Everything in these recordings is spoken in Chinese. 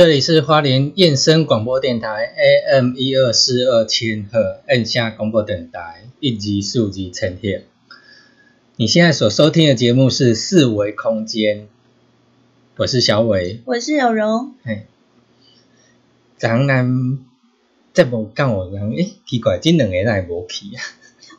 这里是花莲燕声广播电台 AM 一二四二千赫，按下广播等待一级数级呈现。你现在所收听的节目是四维空间，我是小伟，我是有容。嘿，咱咱再无讲我人，诶，奇怪，这两个来无去啊？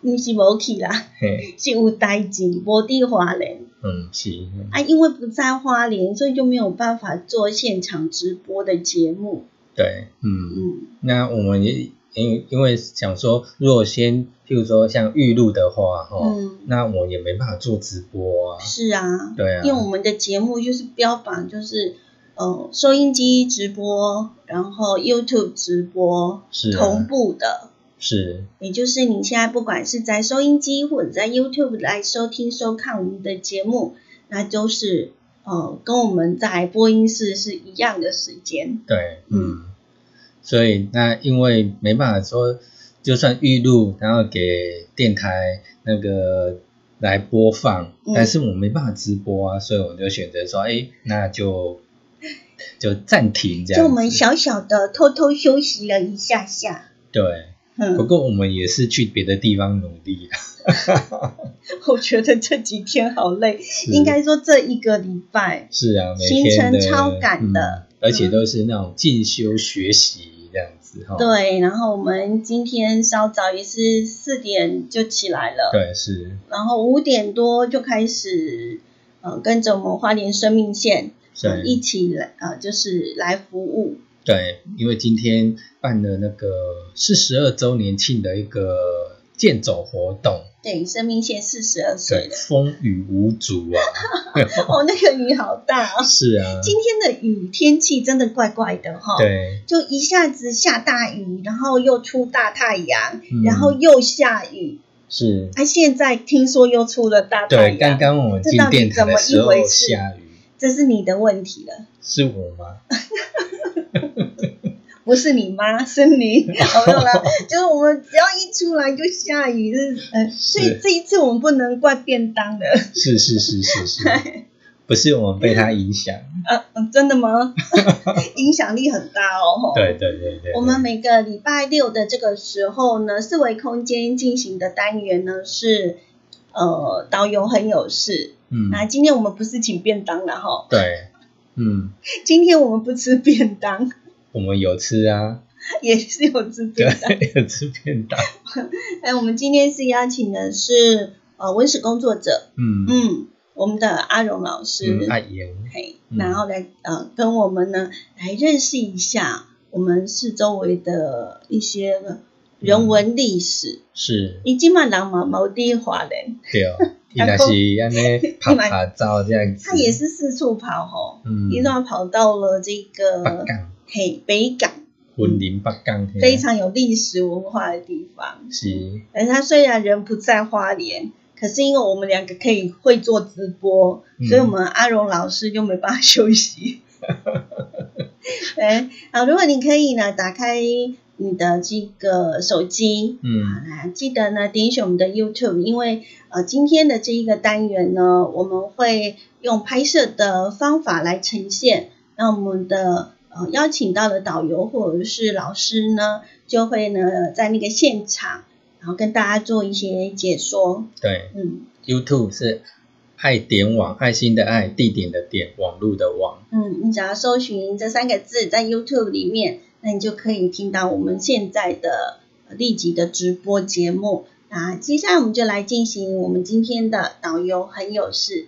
毋是无去啦，嘿，是有代志，无伫花莲。嗯，是，啊，因为不在花莲，所以就没有办法做现场直播的节目。对，嗯，嗯，那我们也因因为想说，如果先，譬如说像玉露的话，哈、嗯那我也没办法做直播啊。是啊，对啊因为我们的节目就是标榜就是呃收音机直播，然后 YouTube 直播是啊同步的。是，也就是你现在不管是在收音机或者在 YouTube 来收听收看我们的节目，那都是呃跟我们在播音室是一样的时间。对，嗯，所以那因为没办法说，就算预录，然后给电台那个来播放，嗯但是我没办法直播啊，所以我就选择说，哎，那就就暂停这样。就我们小小的偷偷休息了一下下。对，不嗯，过我们也是去别的地方努力啊。我觉得这几天好累，应该说这一个礼拜。是啊，每行天的程超赶的嗯而且都是那种进修学习这样子哈。对，然后我们今天稍早也是四点就起来了，对，是，然后五点多就开始，呃，跟着我们花莲生命线，一起来，呃，就是来服务。对，因为今天办了那个四十二周年庆的一个健走活动，对，生命线四十二岁，了，风雨无阻啊。哦，那个雨好大哦。是啊，今天的雨天气真的怪怪的哈、，对，就一下子下大雨，然后又出大太阳，嗯。然后又下雨，是，啊，现在听说又出了大太对，刚，刚我们进电台怎么的时候下雨，这是你的问题了。是我吗？不是你妈，是你，好没有啦。就是我们只要一出来就下雨，就是呃，所以是这一次我们不能怪便当的。是是是是是，不是我们被他影响。呃，嗯真的吗？影响力很大哦。对对对对，我们每个礼拜六的这个时候呢，四维空间进行的单元呢是呃导游很有事。嗯，那今天我们不是请便当了哈，对，嗯，今天我们不吃便当，我们有吃啊，也是有吃对便当。，有吃便当。哎，我们今天是邀请的是呃文史工作者，嗯，嗯，我们的阿荣老师，嗯，爱言，嘿，嗯。然后来呃跟我们呢来认识一下我们四周围的一些人文历史。是，伊即嘛人嘛冇地华人，对哦，伊若是安尼跑跑照这样子，他也是四处跑吼，嗯，一段跑到了这北个港，嘿北港，云林北港，非常有历史文化的地方。是，而他虽然人不在花莲，可是因为我们两个可以会做直播，嗯。所以我们阿荣老师就没办法休息。哎，好，如果你可以呢，打开你的这个手机，嗯。好啦记得呢点选我们的 YouTube，因为呃今天的这一个单元呢，我们会用拍摄的方法来呈现，那我们的呃邀请到的导游或者是老师呢，就会呢在那个现场，然后跟大家做一些解说，对嗯，YouTube 是爱点网，爱心的爱，地点的点，网络的网，嗯，你只要搜寻这三个字在 YouTube 里面，那你就可以听到我们现在的呃立即的直播节目。那接下来我们就来进行我们今天的导游很有事。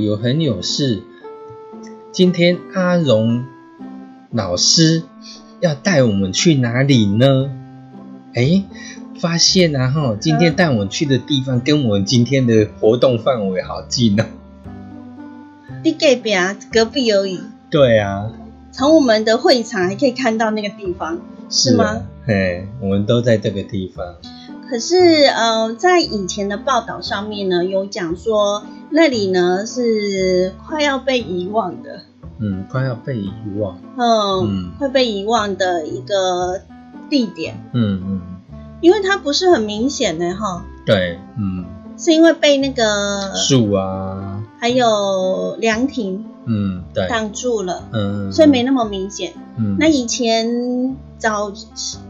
导游很有事。今天阿荣老师要带我们去哪里呢？哎，发现啊哈，今天带我们去的地方跟我们今天的活动范围好近哦。你隔壁啊，隔壁而已。对啊，从我们的会场还可以看到那个地方，是吗？啊？嘿，我们都在这个地方。可是，呃，在以前的报道上面呢，有讲说那里呢是快要被遗忘的，嗯，快要被遗忘。嗯，嗯。会被遗忘的一个地点，嗯嗯，因为它不是很明显的哈，对，嗯，是因为被那个树啊，还有凉亭嗯，对，挡住了，嗯，所以没那么明显。嗯，那以前早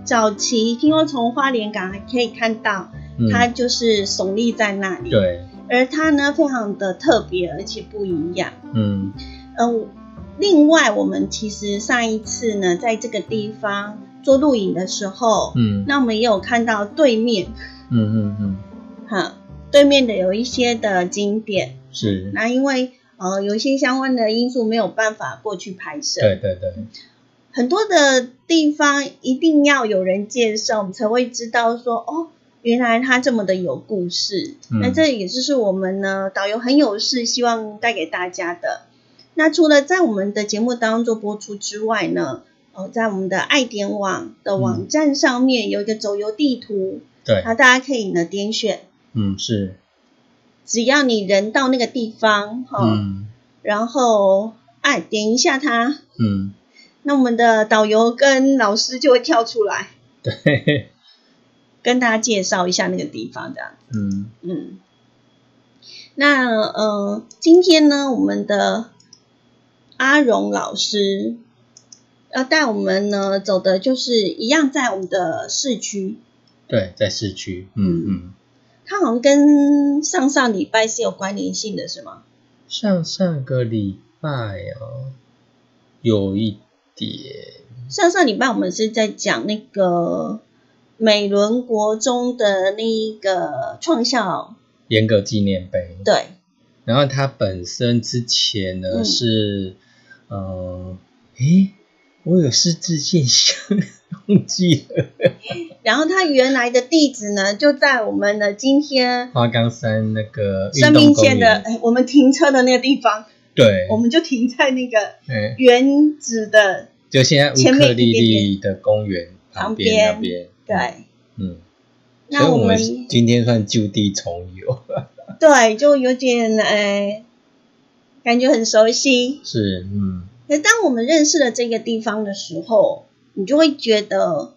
早期，听说从花莲港还可以看到，嗯。它就是耸立在那里。对，而它呢非常的特别，而且不一样。嗯嗯，另外我们其实上一次呢，在这个地方做录影的时候，嗯那我们也有看到对面，嗯嗯嗯，哈，对面的有一些的景点。是，那因为呃有一些相关的因素没有办法过去拍摄，对对对，很多的地方一定要有人介绍，我们才会知道说哦。原来他这么的有故事，嗯。那这也就是我们呢导游很有事，希望带给大家的。那除了在我们的节目当中播出之外呢，呃，在我们的爱点网的网站上面有一个走游地图，对，那大家可以呢点选，嗯是，只要你人到那个地方哈，嗯。然后按点一下它，嗯，那我们的导游跟老师就会跳出来，对，跟大家介绍一下那个地方，这样。嗯。嗯，那呃，今天呢，我们的阿荣老师要带我们呢走的就是一样在我们的市区，对，在市区，嗯嗯，它好像跟上上礼拜是有关联性的，是吗？上上个礼拜哦，有一点，上上礼拜我们是在讲那个美伦国中的那一个创校，严格纪念碑，对，然后它本身之前呢、嗯。是，呃，诶，我有失智现象，忘记了，然后它原来的地址呢，就在我们的今天花岗山那个生命线的园，哎我们停车的那个地方，对，我们就停在那个嗯，原址的就现在乌克丽丽的公园旁边。那边，对。嗯，所那我以我们们今天算就地重游，对就有点哎，感觉很熟悉。是，嗯，可是当我们认识了这个地方的时候，你就会觉得，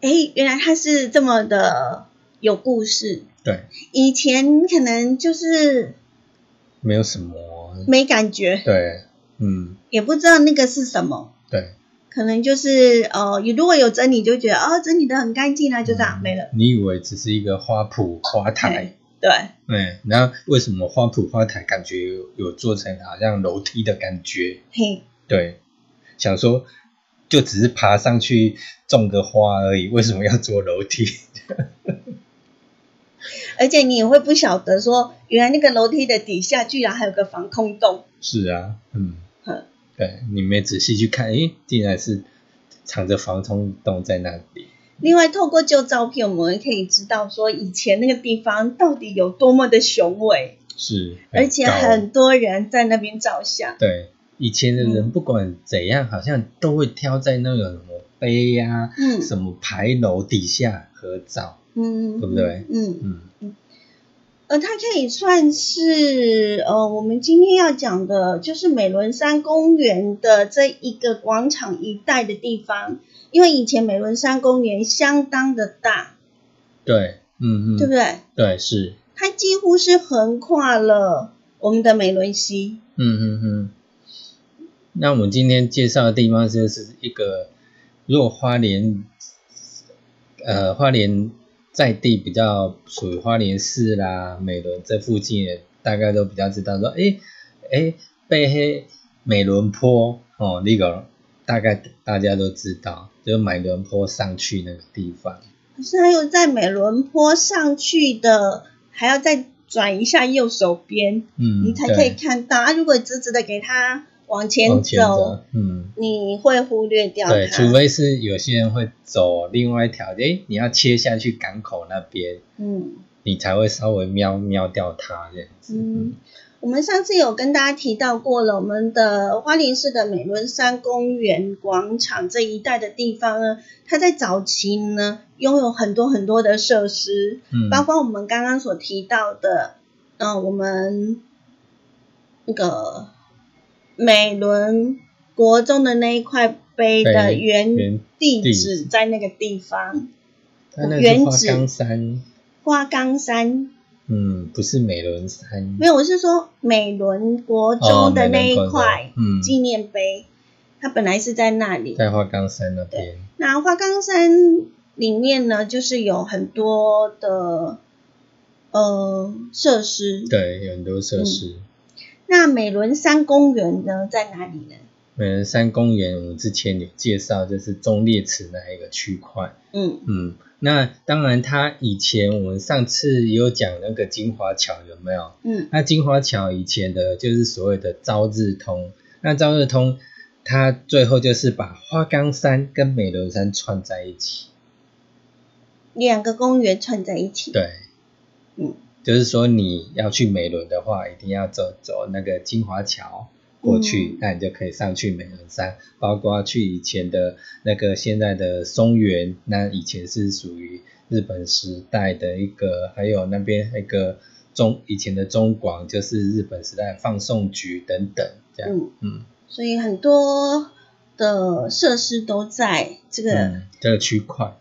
哎，原来它是这么的有故事。对，以前可能就是没有什么，没感觉，对，嗯，也不知道那个是什么，对，可能就是呃，如果有整理，就觉得哦，整理的很干净啊，就这样、没了。你以为只是一个花圃花台，对，嗯，然后为什么花圃花台感觉有有做成好像楼梯的感觉？嘿，对，想说就只是爬上去种个花而已，为什么要做楼梯？而且你也会不晓得说，原来那个楼梯的底下居然还有个防空洞。是啊，嗯嗯，对，你没仔细去看，诶，竟然是藏着防空洞在那里。另外，透过旧照片，我们可以知道说，以前那个地方到底有多么的雄伟，是，而且很多人在那边照相。对。以前的嗯人不管怎样，好像都会挑在那个什么碑呀、嗯什么牌楼底下合照。嗯，对不对嗯，嗯，呃，它可以算是呃，我们今天要讲的，就是美伦山公园的这一个广场一带的地方。因为以前美伦山公园相当的大，对，嗯嗯，对不对？对，是，它几乎是横跨了我们的美伦溪。嗯嗯嗯。那我们今天介绍的地方就是一个，如果花莲，呃，花莲在地比较属于花莲市啦、美伦这附近，大概都比较知道说，诶诶，背黑美伦坡哦，那个大概大家都知道，就是美伦坡上去那个地方。可是还有在美伦坡上去的，还要再转一下右手边，嗯，你才可以看到。啊，如果直直的给它往前走，嗯。你会忽略掉它。对，除非是有些人会走另外一条，诶，你要切下去港口那边，嗯你才会稍微瞄瞄掉它这样子。嗯，我们上次有跟大家提到过了，我们的花莲市的美伦山公园广场这一带的地方呢，它在早期呢拥有很多很多的设施，嗯，包括我们刚刚所提到的，嗯、我们那个美伦国中的那一块碑的原原地地址址在那个地方，它址花岗山，花岗山。嗯，不是美伦山，没有，我是说美伦国哦中的那一块嗯纪念碑，它本来是在那里。在花岗山那边。那花岗山里面呢，就是有很多的呃设施。对，有很多设施。那美伦山公园呢，在哪里呢？美伦山公园，我们之前有介绍，就是中烈池那一个区块。嗯嗯，那当然，它以前我们上次也有讲那个金华桥，有没有？嗯那金华桥以前的就是所谓的朝日通，那朝日通它最后就是把花岗山跟美伦山串在一起。两个公园串在一起。对，嗯，就是说你要去美伦的话，一定要走走那个金华桥过去，嗯那你就可以上去美伦山。包括去以前的那个现在的松原，那以前是属于日本时代的一个，还有那边那个中以前的中广，就是日本时代放送局等等这样。嗯，嗯所以很多的设施都在这个。嗯，这个区块，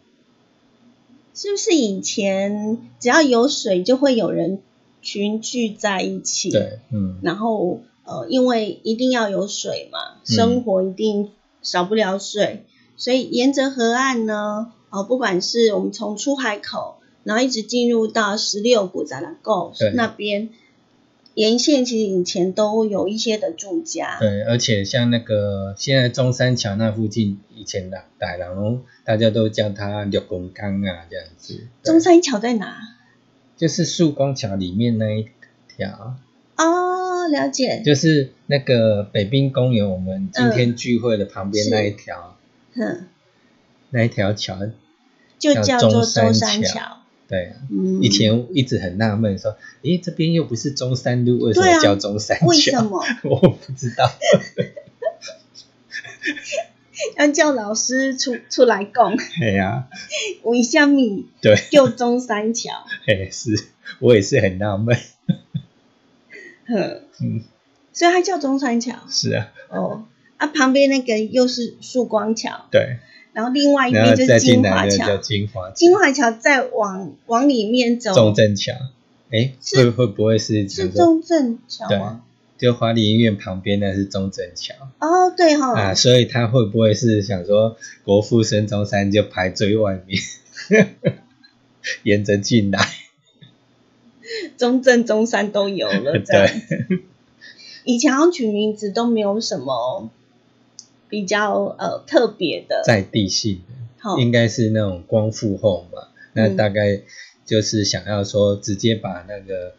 是不是以前只要有水就会有人群聚在一起？。对，嗯然后呃，因为一定要有水嘛，嗯生活一定少不了水，所以沿着河岸呢，呃，不管是我们从出海口，然后一直进入到十六股展览沟那边，沿线其实以前都有一些的住家。对，而且像那个现在中山桥那附近，以前的大郎，大家都叫它六公岗啊，这样子。中山桥在哪？就是曙光桥里面那一条，哦，了解。就是那个北滨公园，我们今天聚会的旁边那一条，哼，那一条桥，就叫做中山桥。对，嗯，以前一直很纳闷，说，诶，这边又不是中山路，为什对啊。么叫中山桥？为什么？我不知道。要叫老师出出来讲？哎呀，为什么对，叫中山桥？哎，是。我也是很纳闷。呵，嗯，所以它叫中山桥。是啊，哦，啊，旁边那个又是曙光桥，对，然后另外一边就是金华桥。金华桥金华桥再往往里面走，中正桥。哎，是会会不会是是中正桥对吗？，就华理医院旁边那是中正桥哦，对哈、啊，所以他会不会是想说国父孙中山就排最外面，沿着进来？中正、中山都有了，这样。对，以前好像取名字都没有什么比较呃特别的，在地性好。的，应该是那种光复后嘛，那嗯。大概就是想要说直接把那个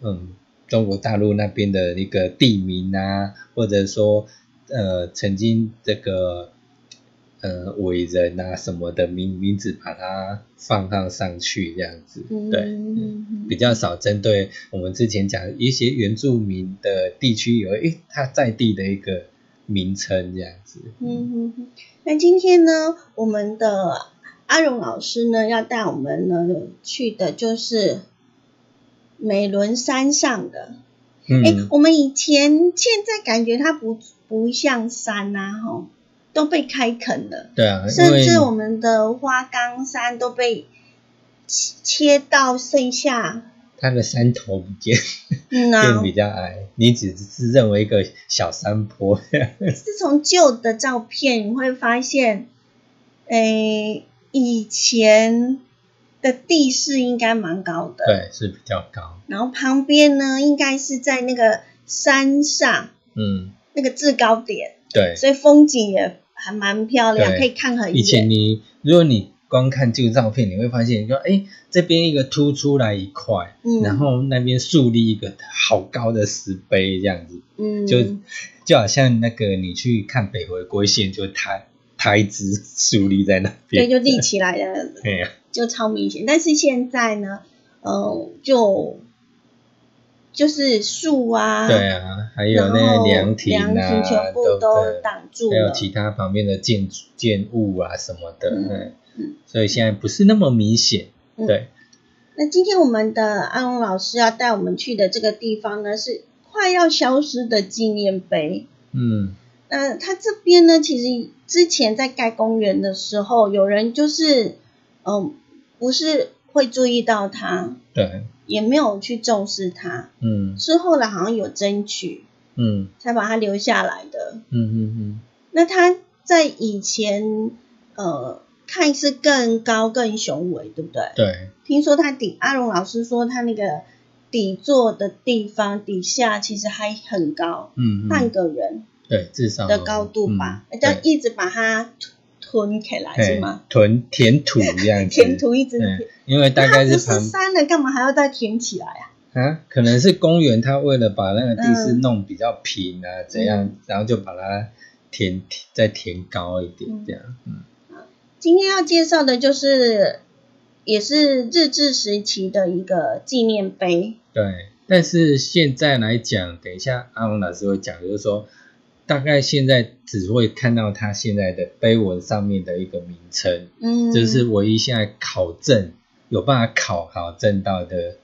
嗯中国大陆那边的一个地名啊，或者说呃曾经这个呃伟人啊什么的名名字把它放上上去这样子，嗯对。嗯比较少针对我们之前讲一些原住民的地区有诶他在地的一个名称这样子。嗯嗯嗯。那今天呢，我们的阿荣老师呢要带我们呢去的就是美仑山上的。哎、嗯，我们以前现在感觉它不不像山呐、吼，都被开垦了。对啊，甚至我们的花岗山都被切切到剩下，它的山头不见嗯啊 变，比较矮，你只是认为一个小山坡。是从旧的照片你会发现，诶，以前的地势应该蛮高的，对，是比较高。然后旁边呢应该是在那个山上嗯，那个制高点，对。所以风景也还蛮漂亮，可以看很以前。你如果你光看旧照片，你会发现，你说，哎，这边一个凸出来一块，嗯然后那边树立一个好高的石碑，这样子。嗯，就就好像那个你去看北回归线，就台台子树立在那边对，就立起来了。对呀，就超明显。但是现在呢，呃，就就是树啊，对啊，还有那凉亭凉亭啊，全部都挡住了。还有其他旁边的建筑建物啊什么的，嗯所以现在不是那么明显，嗯。对，那今天我们的安龙老师要带我们去的这个地方呢，是快要消失的纪念碑。嗯。那他这边呢，其实之前在盖公园的时候，有人就是，嗯、不是会注意到它，对，也没有去重视它，嗯。是后来好像有争取，嗯。才把它留下来的。嗯嗯嗯，那他在以前，呃，看是更高更雄伟，对不对？对，听说他底阿荣老师说，他那个底座的地方底下其实还很高，嗯半嗯，个人对，至少的高度吧，嗯这样对。一直把它吞起来是吗？屯填土这样子，填土一直嗯填，，因为大概是旁山了，干嘛还要再填起来啊？啊，可能是公园，它为了把那个地势嗯弄比较平啊，怎样，然后就把它填再填高一点，这样，嗯今天要介绍的就是，也是日治时期的一个纪念碑。对。但是现在来讲，等一下阿龙老师会讲，就是说，大概现在只会看到它现在的碑文上面的一个名称，嗯，这是唯一现在考证有办法考考证到的，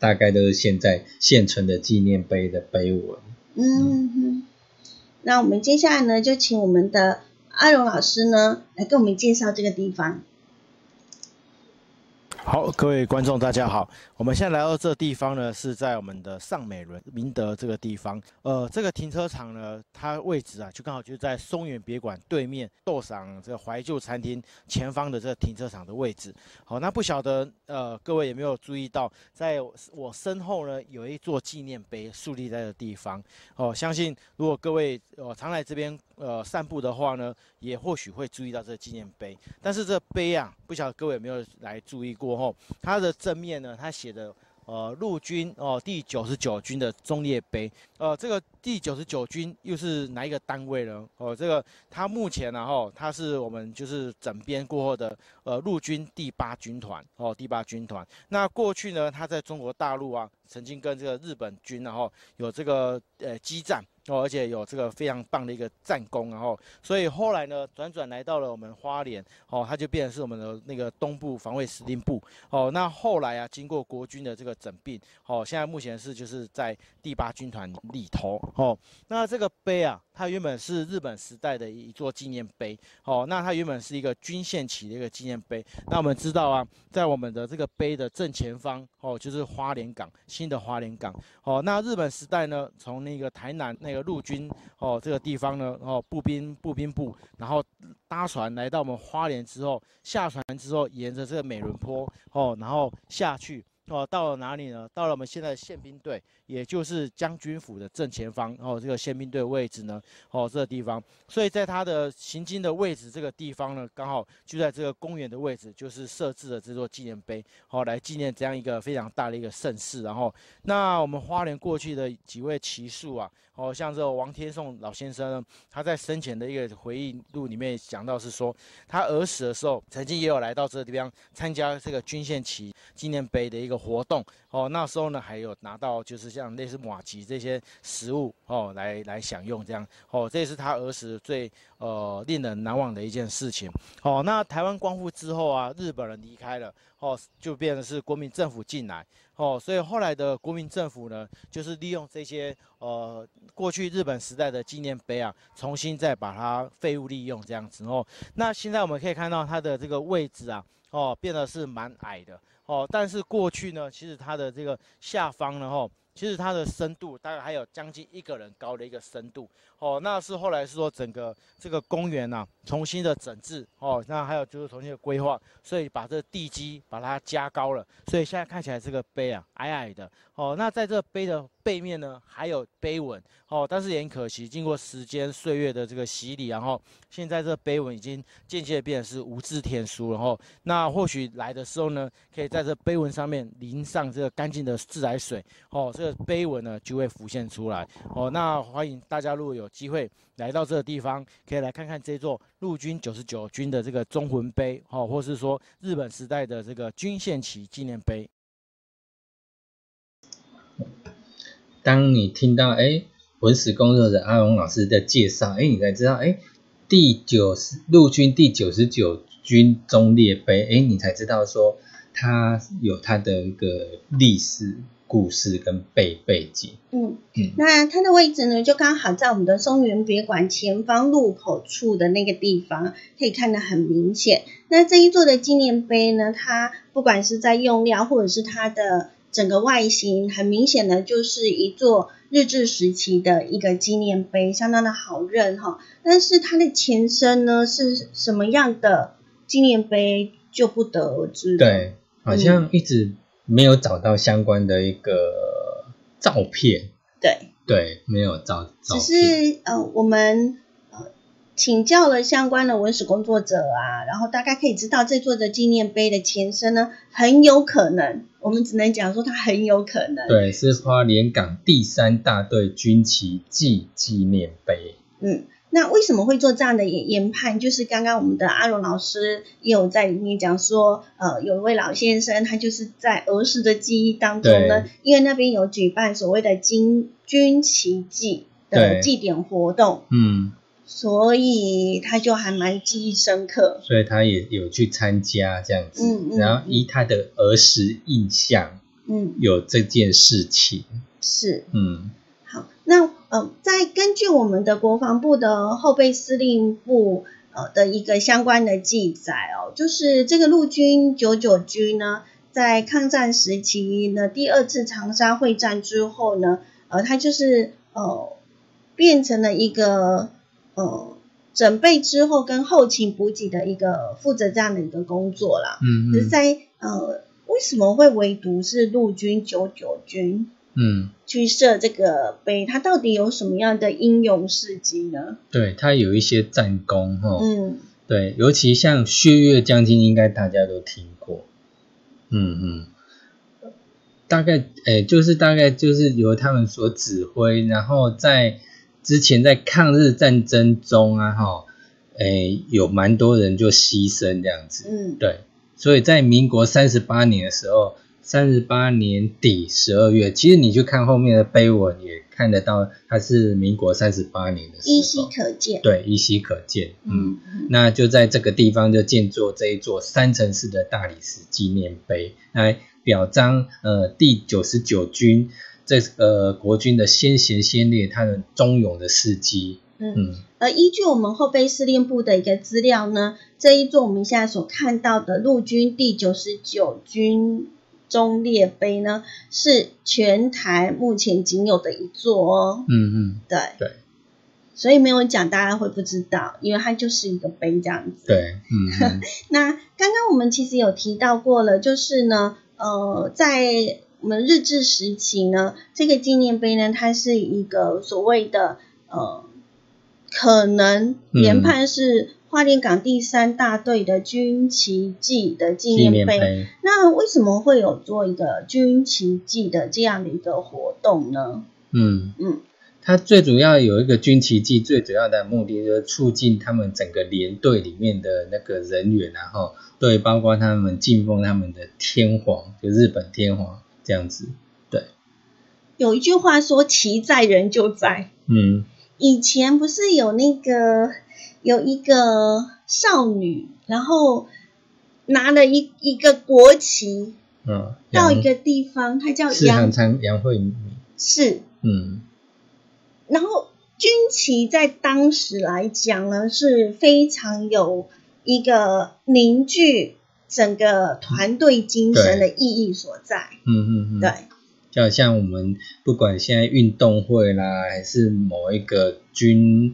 大概都是现在现存的纪念碑的碑文。嗯哼。那我们接下来呢，就请我们的阿荣老师呢，来跟我们介绍这个地方。好，各位观众，大家好。我们现在来到这地方呢，是在我们的上美伦明德这个地方。呃，这个停车场呢，它位置啊，就刚好就在松原别馆对面豆赏这个怀旧餐厅前方的这个停车场的位置。好，那不晓得呃，各位有没有注意到，在我身后呢，有一座纪念碑树立在的地方。哦，相信如果各位呃常来这边呃散步的话呢，也或许会注意到这纪念碑。但是这碑啊，不晓得各位有没有来注意过吼？它的正面呢，它写的呃陆军哦、第九十九军的忠烈碑。呃，这个第九十九军又是哪一个单位呢？哦，这个他目前呢，哈，它是我们就是整编过后的呃陆军第八军团哦，第八军团。那过去呢，他在中国大陆啊，曾经跟这个日本军然后有这个呃激战。哦，而且有这个非常棒的一个战功，然后，所以后来呢，转转来到了我们花莲，哦，它就变成是我们的那个东部防卫司令部，哦，那后来啊，经过国军的这个整并，哦，现在目前是就是在第八军团里头，哦，那这个碑啊，它原本是日本时代的一座纪念碑，哦，那它原本是一个军线旗的一个纪念碑，那我们知道啊，在我们的这个碑的正前方，哦，就是花莲港，新的花莲港，哦，那日本时代呢，从那个台南那个。陆军哦，这个地方呢，哦，步兵步兵部，然后搭船来到我们花莲之后，下船之后，沿着这个美仑坡哦，然后下去。哦，到了哪里呢？到了我们现在宪兵队，也就是将军府的正前方。哦，这个宪兵队位置呢，哦，这个地方。所以在他的行经的位置，这个地方呢，刚好就在这个公园的位置，就是设置了这座纪念碑，哦，来纪念这样一个非常大的一个盛世。然后，那我们花莲过去的几位骑术啊，哦，像这个王天颂老先生，呢，他在生前的一个回忆录里面讲到是说，他儿时的时候曾经也有来到这个地方参加这个军线旗纪念碑的一个。活动哦，那时候呢还有拿到就是像类似马吉这些食物哦，来来享用这样哦，这也是他儿时最呃令人难忘的一件事情哦。那台湾光复之后啊，日本人离开了哦，就变成是国民政府进来哦，所以后来的国民政府呢，就是利用这些呃过去日本时代的纪念碑啊，重新再把它废物利用这样子哦。那现在我们可以看到它的这个位置啊，哦，变得是蛮矮的。哦，但是过去呢，其实它的这个下方呢，吼，其实它的深度大概还有将近一个人高的一个深度。哦，那是后来是说整个这个公园呐，重新的整治。哦，那还有就是重新的规划，所以把这地基把它加高了，所以现在看起来这个碑啊，矮矮的。哦，那在这碑的背面呢，还有碑文。哦，但是也很可惜，经过时间岁月的这个洗礼，然后现在这碑文已经渐渐变成是无字天书了。后，那或许来的时候呢，可以在这碑文上面淋上这个干净的自来水。哦，这个碑文呢就会浮现出来。哦，那欢迎大家如果有机会来到这个地方，可以来看看这座陆军九十九军的这个忠魂碑。哦，或是说日本时代的这个军线旗纪念碑。当你听到哎文史工作者阿荣老师的介绍，哎，你才知道哎第九十陆军第九十九军中列碑，哎，你才知道说它有它的一个历史故事跟背背景。嗯嗯，那它的位置呢，就刚好在我们的松原别馆前方路口处的那个地方，可以看得很明显。那这一座的纪念碑呢，它不管是在用料或者是它的。整个外形很明显的就是一座日治时期的一个纪念碑，相当的好认哈。但是它的前身呢是什么样的纪念碑就不得而知。对，好像一直没有找到相关的一个照片。对，对，没有照。只是呃，我们。请教了相关的文史工作者啊，然后大概可以知道这座的纪念碑的前身呢，很有可能，我们只能讲说它很有可能。对，是花莲港第三大队军旗记纪念碑。嗯，那为什么会做这样的研研判？就是刚刚我们的阿荣老师也有在里面讲说，呃，有一位老先生，他就是在儿时的记忆当中呢，因为那边有举办所谓的军军旗祭的祭典活动。嗯。所以他就还蛮记忆深刻，所以他也有去参加这样子，然后依他的儿时印象，嗯，有这件事情。是，嗯，好，那呃，在根据我们的国防部的后备司令部呃的一个相关的记载哦，就是这个陆军九九军呢，在抗战时期呢第二次长沙会战之后呢，呃，他就是呃变成了一个。呃，准备之后跟后勤补给的一个负责这样的一个工作啦。嗯嗯。是在呃，为什么会唯独是陆军九九军？嗯。去设这个碑，它到底有什么样的英勇事迹呢？对，它有一些战功哈。嗯。对，尤其像薛岳将军，应该大家都听过。嗯嗯。大概诶，就是大概就是由他们所指挥，然后在之前在抗日战争中啊，哈，诶，有蛮多人就牺牲这样子，嗯，对，所以在民国三十八年的时候，三十八年底十二月，其实你去看后面的碑文也看得到，它是民国三十八年的时候，依稀可见。对，依稀可见，嗯。嗯，那就在这个地方就建作这一座三层式的大理石纪念碑，来表彰呃第九十九军这个国军的先贤先烈他的忠勇的事迹。嗯嗯而依据我们后备司令部的一个资料呢，这一座我们现在所看到的陆军第九十九军忠烈碑呢，是全台目前仅有的一座哦。嗯嗯，对对所以没有讲，大家会不知道，因为它就是一个碑这样子。对，嗯嗯 那刚刚我们其实有提到过了，就是呢，呃，在我们日治时期呢，这个纪念碑呢，它是一个所谓的呃，可能嗯。研判是花莲港第三大队的军旗记的纪纪念碑。念碑，那为什么会有做一个军旗记的这样的一个活动呢？嗯。嗯，它最主要有一个军旗记，最主要的目的就是促进他们整个连队里面的那个人员、啊，然后对，包括他们敬奉他们的天皇，就日本天皇这样子。对。有一句话说：“旗在人就在。”嗯。以前不是有那个有一个少女，然后拿了一一个国旗嗯，到一杨。个地方，她叫杨。昌杨惠敏，是，嗯。然后军旗在当时来讲呢是非常有一个凝聚整个团队精神的意义所在。嗯嗯嗯，对，就好像我们不管现在运动会啦，还是某一个军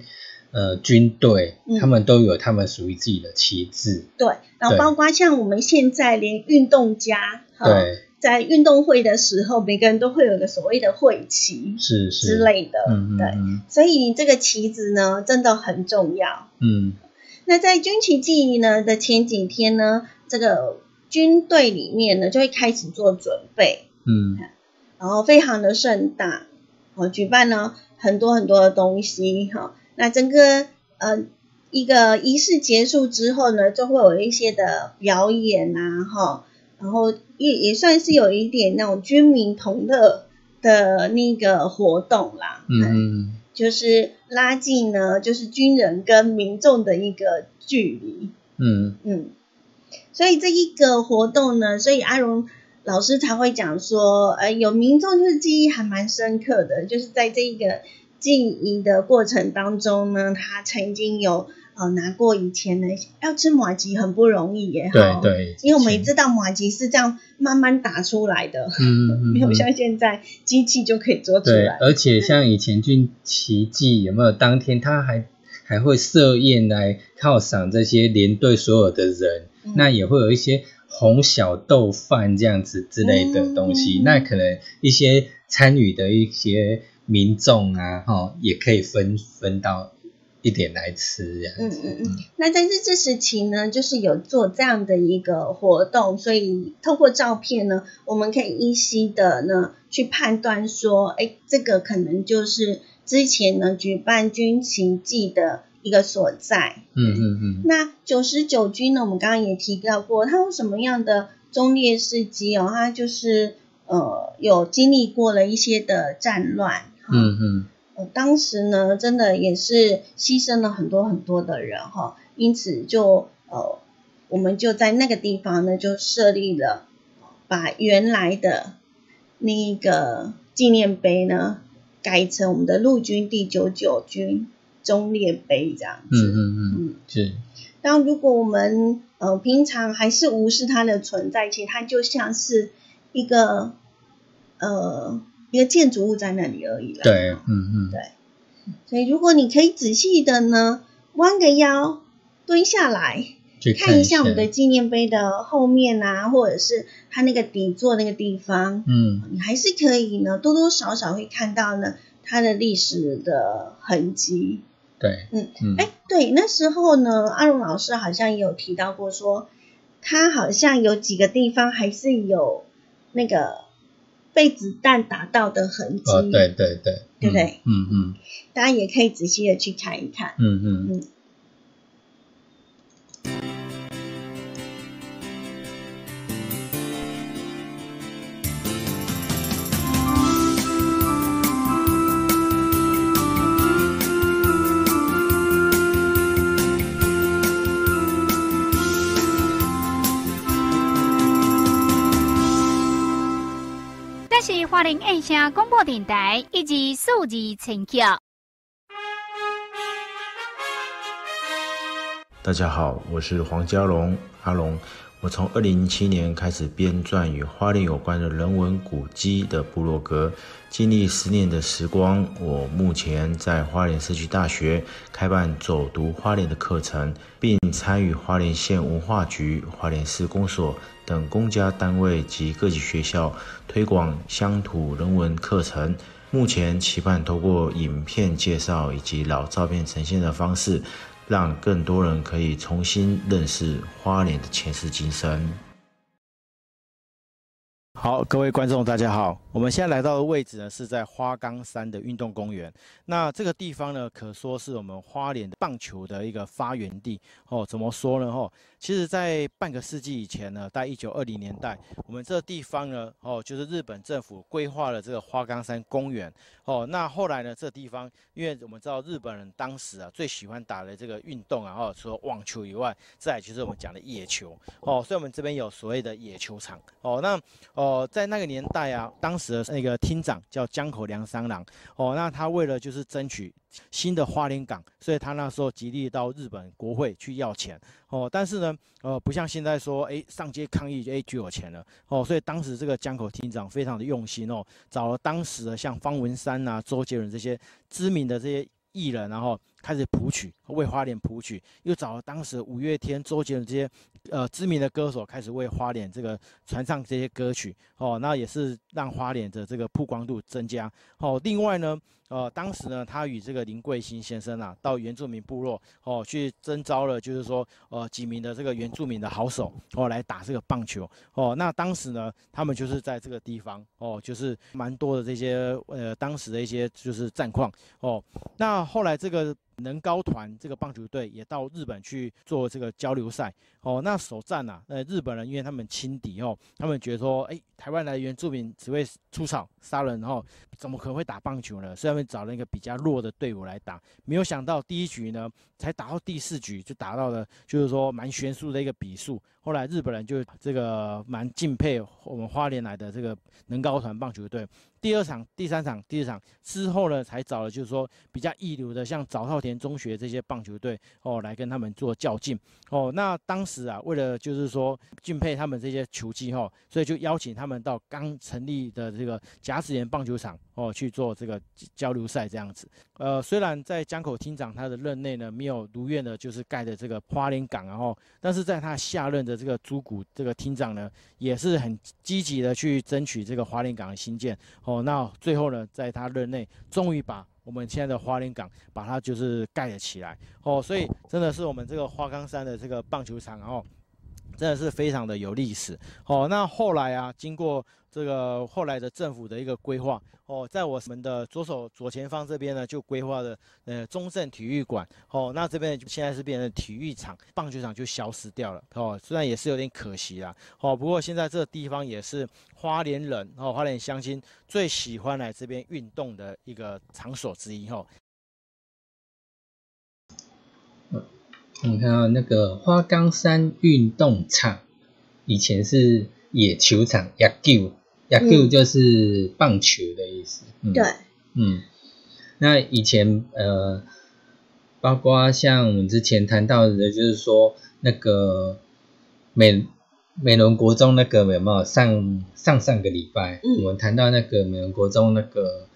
呃军队，嗯。他们都有他们属于自己的旗帜。对，然后包括像我们现在连运动家，哈对，在运动会的时候，每个人都会有一个所谓的会旗是是。之类的，嗯嗯对，嗯所以你这个旗子呢，真的很重要。嗯。那在军旗记忆呢的前几天呢，这个军队里面呢就会开始做准备，嗯。然后非常的盛大，哦，举办了很多很多的东西哈。那整个呃一个仪式结束之后呢，就会有一些的表演啊哈，然后也也算是有一点那种军民同乐的那个活动啦。嗯嗯就是拉近呢，就是军人跟民众的一个距离。嗯。嗯，所以这一个活动呢，所以阿荣老师才会讲说，呃，有民众就是记忆还蛮深刻的，就是在这一个静怡的过程当中呢，他曾经有呃拿过以前的要吃马吉很不容易耶，对，对，因为我们也知道马吉是这样慢慢打出来的，嗯嗯嗯，没有嗯像现在机器就可以做出对，来。而且像以前军奇迹有没有当天他还还会设宴来犒赏这些连队所有的人，嗯。那也会有一些红小豆饭这样子之类的东西，嗯。那可能一些参与的一些民众啊，哈，也可以分分到一点来吃这样子。嗯嗯嗯，那在这这时期呢，就是有做这样的一个活动，所以透过照片呢，我们可以依稀的呢去判断说，哎，这个可能就是之前呢举办军旗祭的一个所在。嗯嗯嗯那九十九军呢，我们刚刚也提到过，它有什么样的忠烈事迹哦？它就是呃有经历过了一些的战乱。嗯嗯呃，当时呢，真的也是牺牲了很多很多的人哈，因此就呃，我们就在那个地方呢，就设立了把原来的那个纪念碑呢，改成我们的陆军第九九军忠烈碑这样嗯子。嗯嗯，嗯，是，当如果我们呃平常还是无视它的存在，其实它就像是一个呃一个建筑物在那里而已啦。对，嗯嗯对所以如果你可以仔细的呢，弯个腰，蹲下来，看一一下我们的纪念碑的后面啊，或者是它那个底座那个地方，嗯你还是可以呢，多多少少会看到呢它的历史的痕迹。对，嗯嗯。哎，对，那时候呢，阿荣老师好像也有提到过说，他好像有几个地方还是有那个被子弹打到的痕迹，哦，对对对，对不对？嗯嗯。大家也可以仔细的去看一看。嗯嗯。嗯花莲印象广播电台以及数字陈桥。大家好，我是黄家龙，阿龙。我从二零零七年开始编撰与花莲有关的人文古迹的部落格，经历十年的时光，我目前在花莲社区大学开办走读花莲的课程，并参与花莲县文化局、花莲市公所等公家单位及各级学校推广乡土人文课程。目前期盼透过影片介绍以及老照片呈现的方式，让更多人可以重新认识花莲的前世今生。好，各位观众，大家好。我们现在来到的位置呢，是在花岗山的运动公园。那这个地方呢，可说是我们花莲的棒球的一个发源地哦。怎么说呢？哦，其实，在半个世纪以前呢，在一九二零年代，我们这地方呢，哦，就是日本政府规划了这个花岗山公园哦。那后来呢，这地方，因为我们知道日本人当时啊最喜欢打的这个运动啊，哦，除了网球以外，再就是我们讲的野球哦。所以我们这边有所谓的野球场哦。那哦，在那个年代啊，当时的那个厅长叫江口良三郎哦，那他为了就是争取新的花莲港，所以他那时候极力到日本国会去要钱哦。但是呢，呃，不像现在说，哎，上街抗议，哎，就有钱了哦。所以当时这个江口厅长非常的用心哦，找了当时的像方文山呐、周杰伦这些知名的这些艺人，然后开始谱曲，为花莲谱曲，又找了当时五月天、周杰伦这些呃知名的歌手，开始为花莲这个传唱这些歌曲哦，那也是让花莲的这个曝光度增加哦。另外呢，呃，当时呢，他与这个林桂兴先生啊，到原住民部落哦去征召了，就是说呃几名的这个原住民的好手哦来打这个棒球哦。那当时呢，他们就是在这个地方哦，就是蛮多的这些呃当时的一些就是战况哦。那后来这个。能高团这个棒球队也到日本去做这个交流赛哦。那首战呐，呃，日本人因为他们轻敌哦，他们觉得说，哎，台湾来的原住民只会出草杀人，然后怎么可能会打棒球呢？所以他们找了一个比较弱的队伍来打。没有想到第一局呢，才打到第四局就打到了，就是说蛮悬殊的一个比数。后来日本人就这个蛮敬佩我们花莲来的这个能高团棒球队。第二场、第三场、第四场之后呢，才找了就是说比较一流的，像早稻田中学这些棒球队哦，来跟他们做较劲哦。那当时啊，为了就是说敬佩他们这些球技哈，所以就邀请他们到刚成立的这个甲子园棒球场哦去做这个交流赛这样子。呃，虽然在江口厅长他的任内呢，没有如愿的就是盖的这个花莲港，然后，但是在他下任的这个朱谷这个厅长呢，也是很积极的去争取这个花莲港的新建。哦，那最后呢，在他任内，终于把我们现在的花莲港把它就是盖了起来。哦，所以真的是我们这个花岗山的这个棒球场，然后真的是非常的有历史。哦，那后来啊，经过这个后来的政府的一个规划，哦，在我们的左手左前方这边呢，就规划了呃中正体育馆。哦，那这边现在是变成体育场，棒球场就消失掉了。哦，虽然也是有点可惜啦。哦，不过现在这个地方也是花莲人哦，花莲乡亲最喜欢来这边运动的一个场所之一。哦。你看到那个花岗山运动场，以前是野球场，野球，野球就是棒球的意思。嗯、对，嗯，那以前呃，包括像我们之前谈到的，就是说那个美美伦国中那个有没有上上上个礼拜，嗯。我们谈到那个美伦国中那个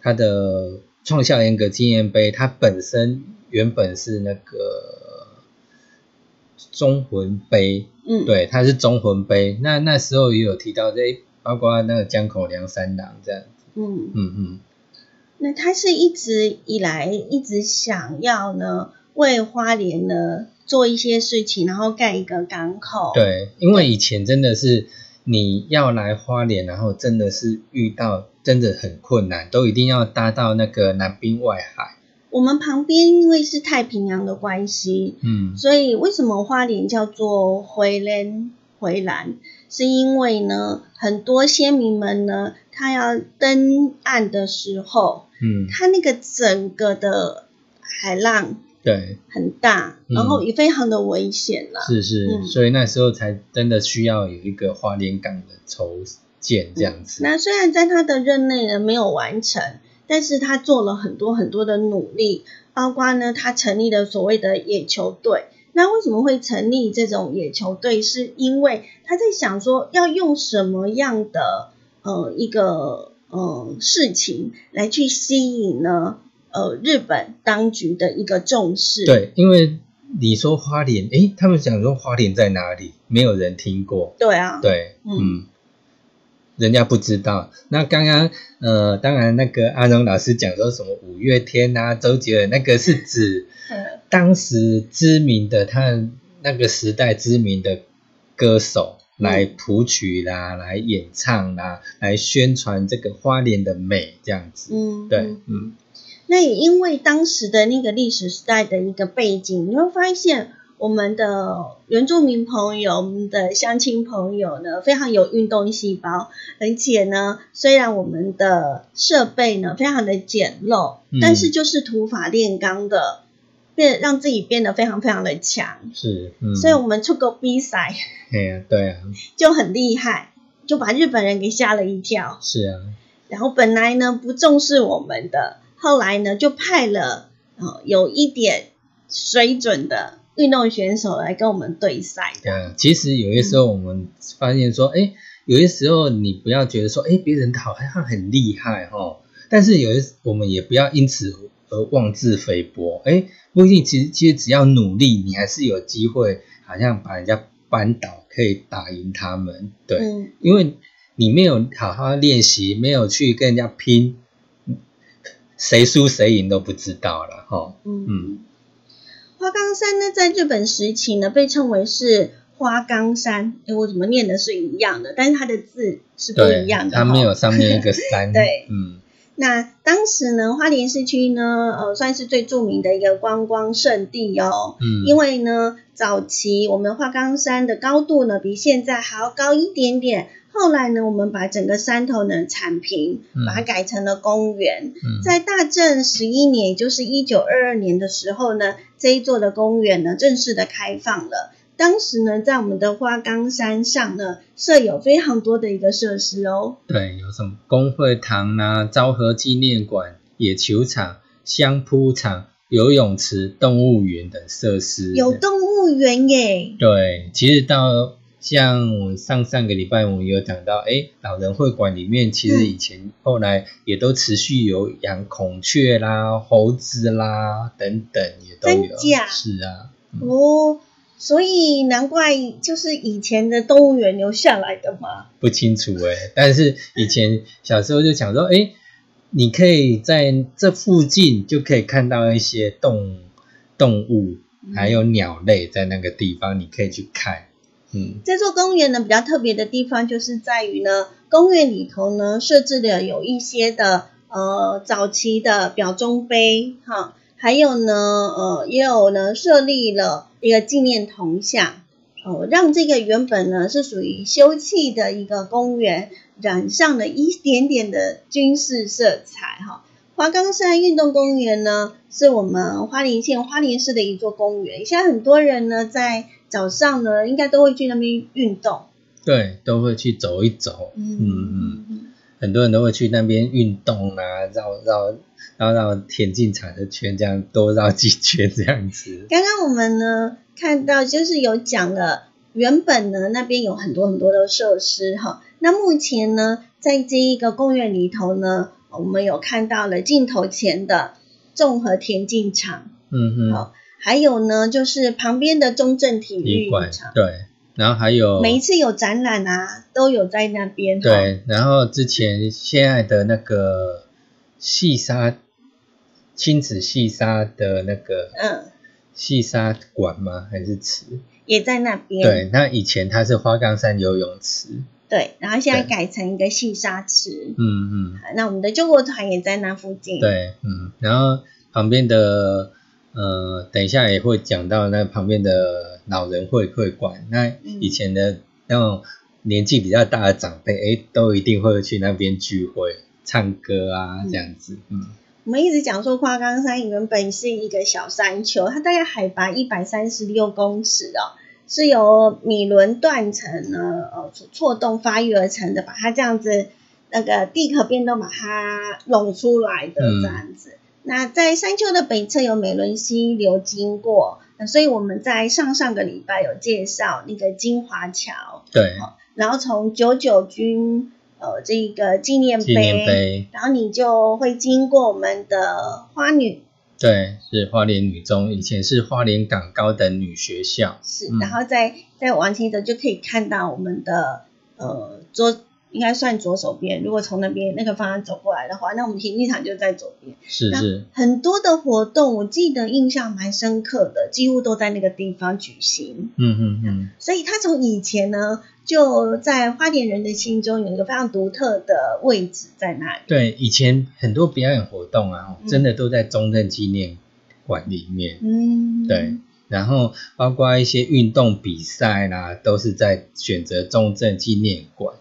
它的创校严格纪念碑，它本身原本是那个中魂碑，嗯，对，它是中魂碑。那那时候也有提到这，包括那个江口良三郎这样，嗯，嗯嗯。那他是一直以来一直想要呢，为花莲呢做一些事情，然后盖一个港口。，对，因为以前真的是你要来花莲，然后真的是遇到真的很困难，都一定要搭到那个南滨外海。我们旁边因为是太平洋的关系，嗯所以为什么花莲叫做回莲回蓝？是因为呢，很多先民们呢，他要登岸的时候，嗯，他那个整个的海浪对，很大，嗯然后也非常的危险了。是是，嗯所以那时候才真的需要有一个花莲港的筹建这样子。那虽然在他的任内呢没有完成，但是他做了很多很多的努力，包括呢他成立了所谓的野球队。那为什么会成立这种野球队？是因为他在想说要用什么样的呃一个呃事情来去吸引呢呃日本当局的一个重视。对，因为你说花莲，诶，他们想说花莲在哪里？没有人听过。对啊，对，嗯嗯，人家不知道。那刚刚呃，当然那个阿荣老师讲说什么五月天啊，周杰伦那个是指嗯当时知名的他那个时代知名的歌手来谱曲啦，来演唱啦，来宣传这个花莲的美这样子。嗯，对嗯，嗯那也因为当时的那个历史时代的一个背景，你会发现我们的原住民朋友、我们的乡亲朋友呢，非常有运动细胞，而且呢，虽然我们的设备呢非常的简陋，嗯。但是就是土法炼钢的，变让自己变得非常非常的强。是，嗯，所以我们出国比赛。哎呀，对啊，就很厉害，就把日本人给吓了一跳。是啊，然后本来呢不重视我们的，后来呢就派了呃有一点水准的运动选手来跟我们对赛的。对啊，其实有些时候我们发现说，哎、有些时候你不要觉得说，哎，别人好像很厉害哦，但是有些我们也不要因此而妄自菲薄，哎，不一定，其实其实只要努力，你还是有机会，好像把人家扳倒，可以打赢他们，对，嗯，因为你没有好好练习，没有去跟人家拼，谁输谁赢都不知道了哈，嗯。嗯花岗山呢，在日本时期呢，被称为是花岗山。诶，我怎么念的是一样的，但是它的字是不一样，的。它没有上面一个山，对嗯。那当时呢，花莲市区呢，呃，算是最著名的一个观光胜地哦。嗯因为呢，早期我们花岗山的高度呢，比现在还要高一点点。后来呢，我们把整个山头呢铲平，嗯把它改成了公园。嗯在大正十一年，也就是一九二二年的时候呢，这一座的公园呢正式的开放了。当时呢，在我们的花岗山上呢，设有非常多的一个设施哦。对，有什么工会堂啊、昭和纪念馆、野球场、相扑场、游泳池、动物园等设施。有动物园耶，对，其实到像我上上个礼拜我们有讲到，哎，老人会馆里面其实以前、后来也都持续有养孔雀啦、猴子啦等等，也都有。真假是啊，哦，所以难怪就是以前的动物园留下来的嘛。不清楚哎，但是以前小时候就想说，哎，你可以在这附近就可以看到一些动动物，还有鸟类在那个地方，你可以去看。嗯，这座公园呢比较特别的地方，就是在于呢，公园里头呢设置了有一些的呃早期的表钟碑哈，还有呢呃也有呢设立了一个纪念铜像，哦让这个原本呢是属于休憩的一个公园，染上了一点点的军事色彩哈。华冈山运动公园呢，是我们花莲县花莲市的一座公园。现在很多人呢，在早上呢，应该都会去那边运动。对，都会去走一走。嗯嗯，嗯很多人都会去那边运动啊，绕绕绕绕田径场的圈，这样多绕几圈这样子。刚刚我们呢看到，就是有讲了，原本呢那边有很多很多的设施哈。那目前呢，在这一个公园里头呢，我们有看到了镜头前的综合田径场，嗯嗯，好还有呢就是旁边的中正体育馆场。对，然后还有每一次有展览啊，都有在那边。哈，对，然后之前现在的那个细沙亲子细沙的那个嗯，细沙馆吗？还是池？也在那边。对，那以前它是花岗山游泳池，对，然后现在改成一个细沙池。嗯嗯，那我们的救国团也在那附近。，对，嗯，然后旁边的呃，等一下也会讲到那旁边的老人会会馆，那嗯。以前的那种年纪比较大的长辈，哎，都一定会去那边聚会、唱歌啊，这样子，嗯。我们一直讲说花岗山原本是一个小山丘，它大概海拔一百三十六公尺哦，是由米伦断层呢呃错错动发育而成的，把它这样子那个地壳变动把它拢出来的嗯。这样子。那在山丘的北侧有美伦溪流经过，那所以我们在上上个礼拜有介绍那个金华桥，对，然后从九九军呃这个纪念纪念碑，然后你就会经过我们的花女，对，是花莲女中，以前是花莲港高等女学校，是，嗯。然后再再往前走就可以看到我们的呃左，应该算左手边。如果从那边那个方向走过来的话，那我们体育场就在左边。是是，很多的活动，我记得印象蛮深刻的，几乎都在那个地方举行。嗯嗯嗯，所以它从以前呢，就在花莲人的心中有一个非常独特的位置在那里。对，以前很多表演活动啊，嗯真的都在中正纪念馆里面，嗯，对，然后包括一些运动比赛啦，都是在选择中正纪念馆。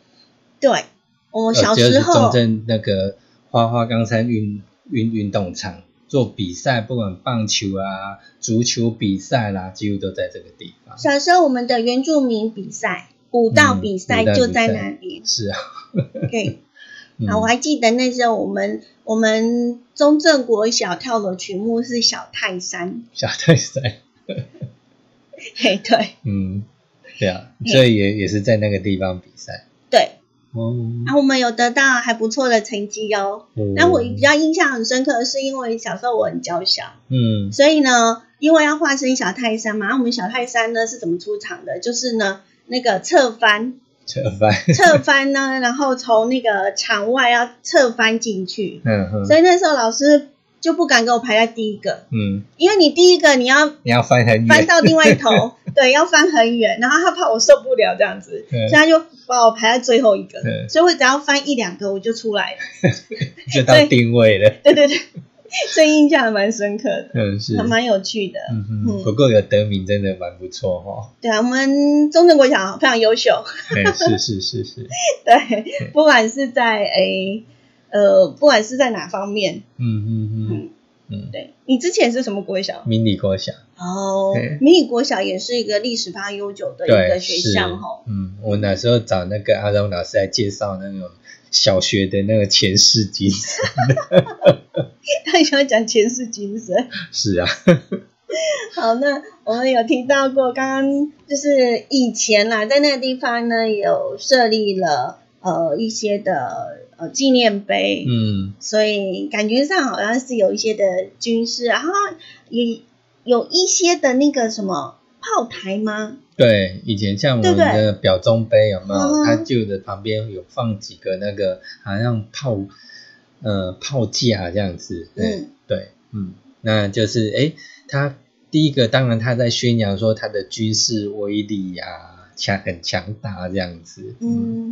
对，我小时候中正那个花花冈山运运运动场做比赛，不管棒球啊、足球比赛啦，几乎都在这个地方。小时候我们的原住民比赛、舞蹈比赛就在那里。是啊，对，嗯啊，我还记得那时候我们我们中正国小跳的曲目是小泰山。小泰山，嘿，对 嗯，对啊，嗯所以也也是在那个地方比赛。对，哦，然后我们有得到还不错的成绩哦。那我比较印象很深刻的是，因为小时候我很娇小，嗯。所以呢，因为要化身小泰山嘛，然后我们小泰山呢是怎么出场的？就是呢，那个侧翻，侧翻，侧翻呢，然后从那个场外要侧翻进去，嗯嗯。所以那时候老师就不敢给我排在第一个，嗯，因为你第一个你要你要翻很，翻到另外一头，对，要翻很远，然后他怕我受不了这样子，嗯所以他就把我排在最后一个，嗯所以我只要翻一两个我就出来了，就当定位了。对对对，所以印象还蛮深刻的，嗯，是，还蛮有趣的。嗯嗯哼，不过有得名真的蛮不错哈。对啊，我们中正国小非常优秀，哎，是是是是，对，不管是在诶呃，不管是在哪方面，嗯嗯嗯嗯，对你之前是什么国小？迷你国小，哦，迷你国小也是一个历史非常悠久的一对，个学校哈。嗯，我那时候找那个阿荣老师来介绍那种小学的那个前世今生，他很喜欢讲前世今生。是啊，好，那我们有提到过，刚刚就是以前啦，在那个地方呢，有设立了呃一些的呃纪念碑，嗯，所以感觉上好像是有一些的军事，然后也有一些的那个什么炮台吗？对，以前像我们的表忠碑有没有？嗯它旧的旁边有放几个那个好像炮呃炮架这样子，对、嗯对，嗯，那就是哎，他第一个当然他在宣扬说他的军事威力呀、强很强大这样子，嗯。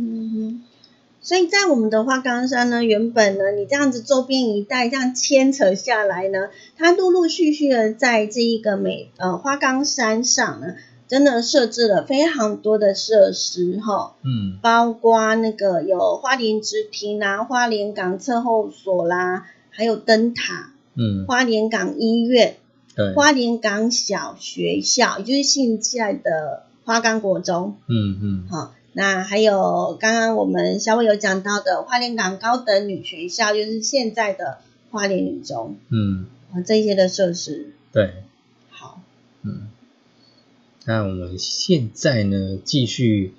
所以在我们的花岗山呢，原本呢，你这样子周边一带这样牵扯下来呢，它陆陆续续的在这一个美呃花岗山上呢，真的设置了非常多的设施哈，嗯。包括那个有花莲直厅啦、花莲港测候所啦，还有灯塔、嗯，花莲港医院、对，花莲港小学校，也就是现在的花岗国中。嗯嗯。好，那还有刚刚我们小伟有讲到的花莲港高等女学校，就是现在的花莲女中。嗯，啊，这些的设施。对，好，嗯，那我们现在呢，继续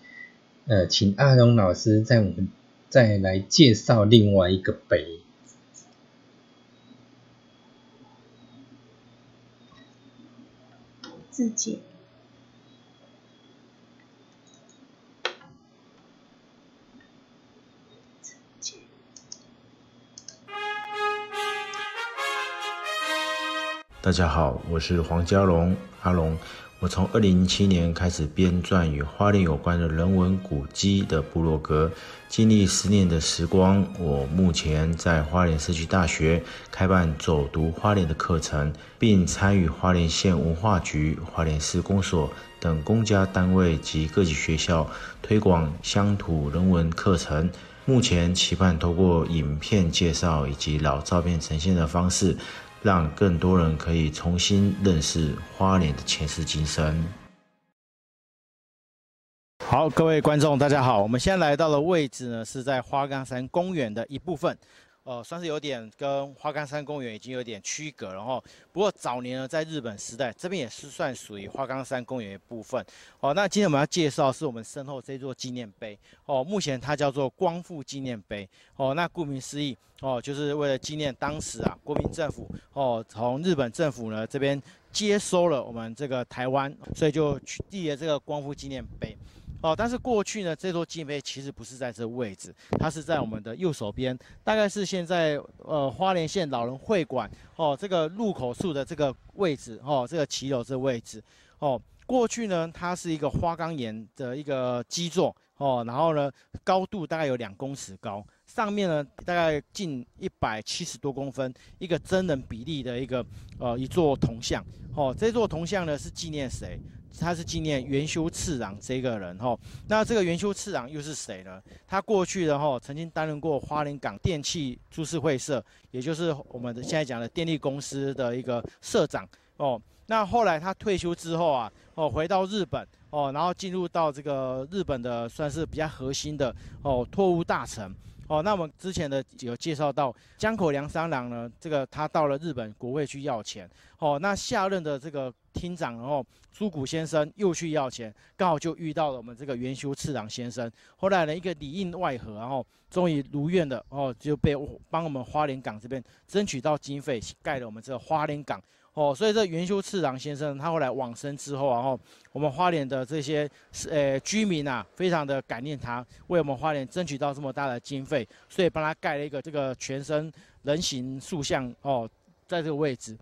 呃，请阿荣老师在我们再来介绍另外一个碑。自己大家好，我是黄家龙，阿龙。我从二零零七年开始编撰与花莲有关的人文古迹的部落格，经历十年的时光，我目前在花莲社区大学开办走读花莲的课程，并参与花莲县文化局、花莲市公所等公家单位及各级学校推广乡土人文课程。目前期盼透过影片介绍以及老照片呈现的方式。让更多人可以重新认识花莲的前世今生。好，各位观众，大家好，我们现在来到的位置呢，是在花岗山公园的一部分。呃，算是有点跟花岗山公园已经有点区隔了哈。不过早年呢，在日本时代，这边也是算属于花岗山公园一部分。哦，那今天我们要介绍是我们身后这座纪念碑。哦，目前它叫做光复纪念碑。哦，那顾名思义，哦，就是为了纪念当时啊，国民政府哦，从日本政府呢这边接收了我们这个台湾，所以就取立了这个光复纪念碑。哦，但是过去呢，这座纪念碑其实不是在这位置，它是在我们的右手边，大概是现在呃花莲县老人会馆哦这个入口处的这个位置哦，这个骑楼这位置哦。过去呢，它是一个花岗岩的一个基座哦，然后呢高度大概有两公尺高，上面呢大概近一百七十多公分，一个真人比例的一个呃一座铜像哦。这座铜像呢是纪念谁？他是纪念元修次郎这个人哈，那这个元修次郎又是谁呢？他过去的哈曾经担任过花莲港电气株式会社，也就是我们的现在讲的电力公司的一个社长哦。那后来他退休之后啊，哦回到日本哦，然后进入到这个日本的算是比较核心的哦托务大臣。哦，那我们之前的有介绍到江口良三郎呢，这个他到了日本国会去要钱。哦，那下任的这个厅长，然后朱谷先生又去要钱，刚好就遇到了我们这个元修次郎先生。后来呢，一个里应外合，然后终于如愿的哦，就被帮我们花莲港这边争取到经费，盖了我们这个花莲港。哦，所以这元修次郎先生他后来往生之后，然后我们花莲的这些呃居民啊，非常的感念他，为我们花莲争取到这么大的经费，所以帮他盖了一个这个全身人形塑像哦，在这个位置。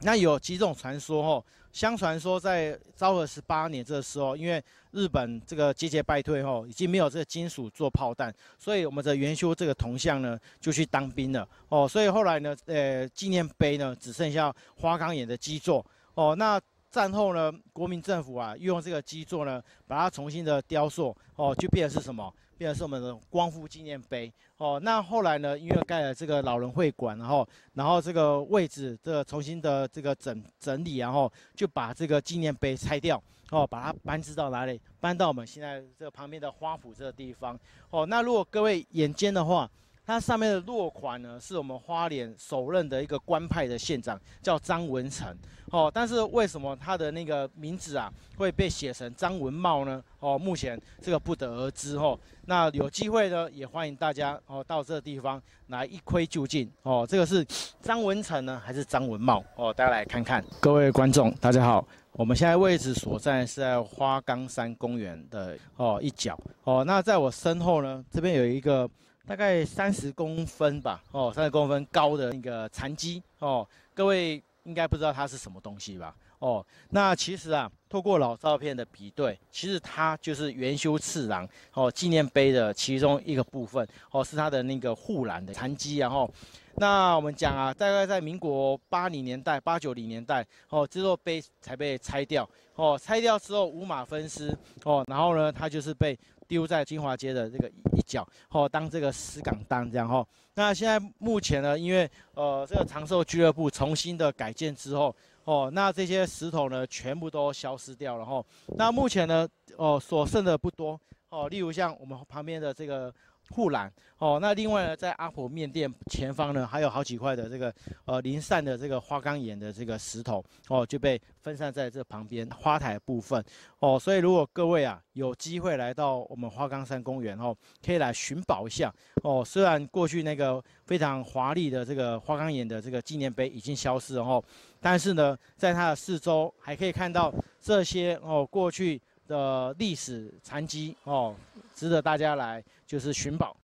那有几种传说哦，相传说在昭和十八年这个时候，因为日本这个节节败退后，已经没有这个金属做炮弹，所以我们的元修这个铜像呢就去当兵了哦，所以后来呢，呃，纪念碑呢只剩下花岗岩的基座哦。那战后呢，国民政府啊用这个基座呢，把它重新的雕塑哦，就变成是什么？变成是我们的光复纪念碑哦。那后来呢？因为盖了这个老人会馆，然后，然后这个位置这个重新的这个整整理，然后就把这个纪念碑拆掉哦，把它搬至到哪里？搬到我们现在这旁边的花圃这个地方哦。那如果各位眼尖的话，它上面的落款呢，是我们花莲首任的一个官派的县长，叫张文成。哦，但是为什么他的那个名字啊会被写成张文茂呢？哦，目前这个不得而知。哦，那有机会呢，也欢迎大家哦到这个地方来一窥究竟。哦，这个是张文成呢，还是张文茂？哦，大家来看看。各位观众，大家好，我们现在位置所在是在花岗山公园的哦一角。哦，那在我身后呢，这边有一个。大概三十公分吧，哦，三十公分高的那个残基，哦，各位应该不知道它是什么东西吧？哦，那其实啊，透过老照片的比对，其实它就是元修次郎哦纪念碑的其中一个部分，哦，是它的那个护栏的残基，然后，那我们讲啊，大概在民国八零年代、八九零年代，哦，这座碑才被拆掉，哦，拆掉之后五马分尸，哦，然后呢，它就是被。丢在金华街的这个一角，哦，当这个石港当这样哈。那现在目前呢，因为呃这个长寿俱乐部重新的改建之后，哦，那这些石头呢全部都消失掉了哈。那目前呢，哦所剩的不多哦，例如像我们旁边的这个。护栏哦，那另外呢，在阿婆面店前方呢，还有好几块的这个呃零散的这个花岗岩的这个石头哦，就被分散在这旁边花台部分哦，所以如果各位啊有机会来到我们花岗山公园哦，可以来寻宝一下哦。虽然过去那个非常华丽的这个花岗岩的这个纪念碑已经消失了哦，但是呢，在它的四周还可以看到这些哦过去的历史残迹哦。值得大家来就是寻宝。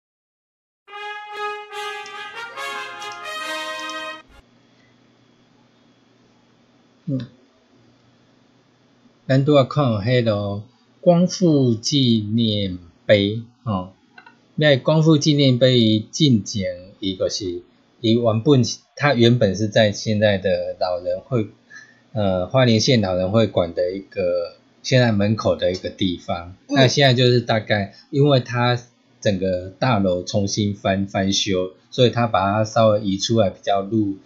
嗯，咱拄啊看有迄个光复纪念碑吼，那光复纪念碑进前伊个是伊原本它原本是在现在的老人会呃花莲县老人会馆的一个现在门口的一个地方，嗯那现在就是大概因为它整个大楼重新翻翻修，所以它把它稍微移出来，比较路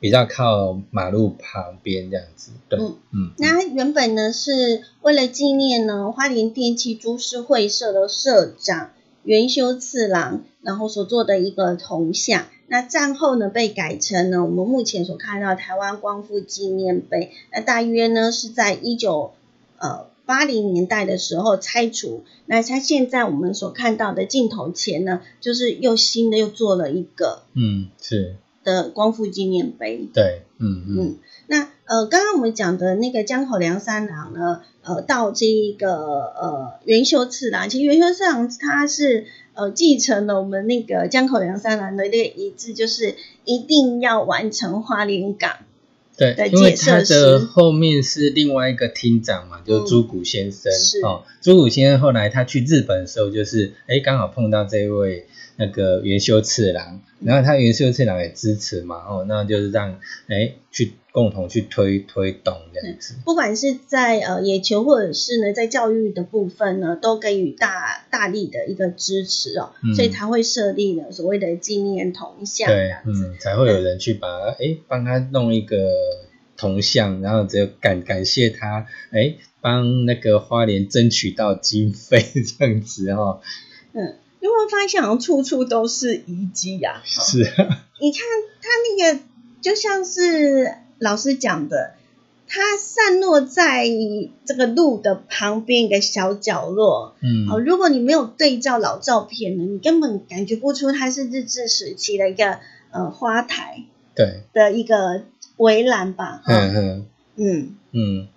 比较靠马路旁边这样子。对，嗯嗯，那原本呢是为了纪念呢花莲电器株式会社的社长元修次郎，然后所做的一个铜像。那战后呢被改成呢我们目前所看到台湾光复纪念碑。那大约呢是在一九呃八零年代的时候拆除。那它现在我们所看到的镜头前呢，就是又新的又做了一个嗯，是，的光复纪念碑。对，嗯嗯嗯，那呃，刚刚我们讲的那个江口良三郎呢，呃，到这一个呃元修次郎，其实元修次郎他是呃继承了我们那个江口良三郎的那个遗志，就是一定要完成花莲港。的对，因为他的后面是另外一个厅长嘛，就是朱古先生、是哦。朱古先生后来他去日本的时候，就是哎刚好碰到这位那个元修次郎，然后他元修次郎也支持嘛，哦，那就是让哎去共同去推推动这样子。不管是在呃野球或者是呢在教育的部分呢，都给予大大力的一个支持哦，嗯所以才会设立了所谓的纪念铜像这对样，子。嗯，才会有人去把哎帮他弄一个铜像，然后只有感感谢他，哎帮那个花莲争取到经费这样子哦。嗯，因为发现好像处处都是遗迹呀、哦是啊，你看它那个就像是老师讲的，它散落在这个路的旁边一个小角落。嗯，哦，如果你没有对照老照片呢，你根本感觉不出它是日治时期的一个呃花台对，的一个围栏吧。哈嗯嗯嗯，嗯，